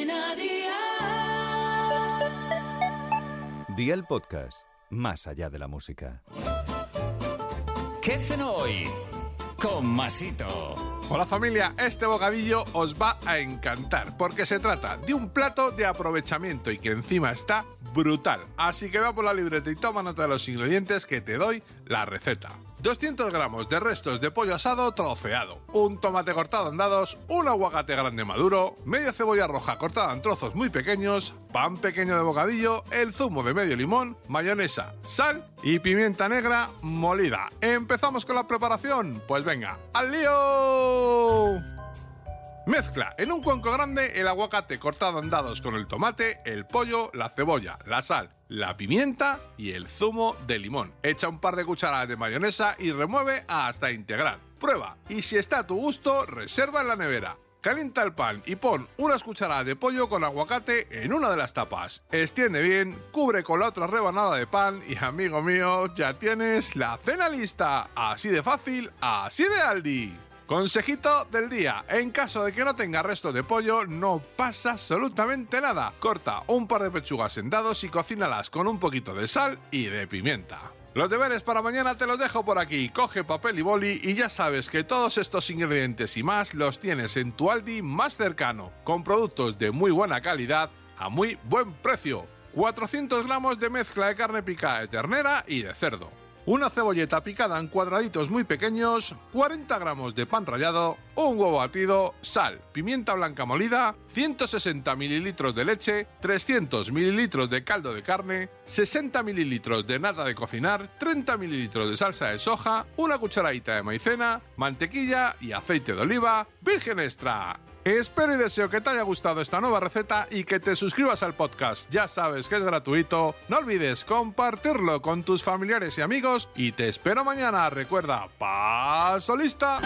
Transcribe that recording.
Cadena Dial. Día el podcast, más allá de la música. ¿Qué cenó hoy? Con Masito. Hola familia, este bocadillo os va a encantar porque se trata de un plato de aprovechamiento y que encima está brutal. Así que va por la libreta y toma nota de los ingredientes que te doy la receta. 200 gramos de restos de pollo asado troceado, un tomate cortado en dados, un aguacate grande maduro, media cebolla roja cortada en trozos muy pequeños, pan pequeño de bocadillo, el zumo de medio limón, mayonesa, sal y pimienta negra molida. ¿Empezamos con la preparación? Pues venga, ¡al lío! Mezcla en un cuenco grande el aguacate cortado en dados con el tomate, el pollo, la cebolla, la sal, la pimienta y el zumo de limón. Echa un par de cucharadas de mayonesa y remueve hasta integrar. Prueba y si está a tu gusto, reserva en la nevera. Calienta el pan y pon unas cucharadas de pollo con aguacate en una de las tapas. Extiende bien, cubre con la otra rebanada de pan y amigo mío, ya tienes la cena lista. Así de fácil, así de Aldi. Consejito del día. En caso de que no tenga resto de pollo, no pasa absolutamente nada. Corta un par de pechugas en dados y cocínalas con un poquito de sal y de pimienta. Los deberes para mañana te los dejo por aquí. Coge papel y boli y ya sabes que todos estos ingredientes y más los tienes en tu Aldi más cercano, con productos de muy buena calidad a muy buen precio. 400 gramos de mezcla de carne picada de ternera y de cerdo una cebolleta picada en cuadraditos muy pequeños, 40 gramos de pan rallado, un huevo batido, sal, pimienta blanca molida, 160 mililitros de leche, 300 mililitros de caldo de carne, 60 mililitros de nata de cocinar, 30 mililitros de salsa de soja, una cucharadita de maicena, mantequilla y aceite de oliva virgen extra. Espero y deseo que te haya gustado esta nueva receta y que te suscribas al podcast. Ya sabes que es gratuito. No olvides compartirlo con tus familiares y amigos y te espero mañana. Recuerda, paso lista.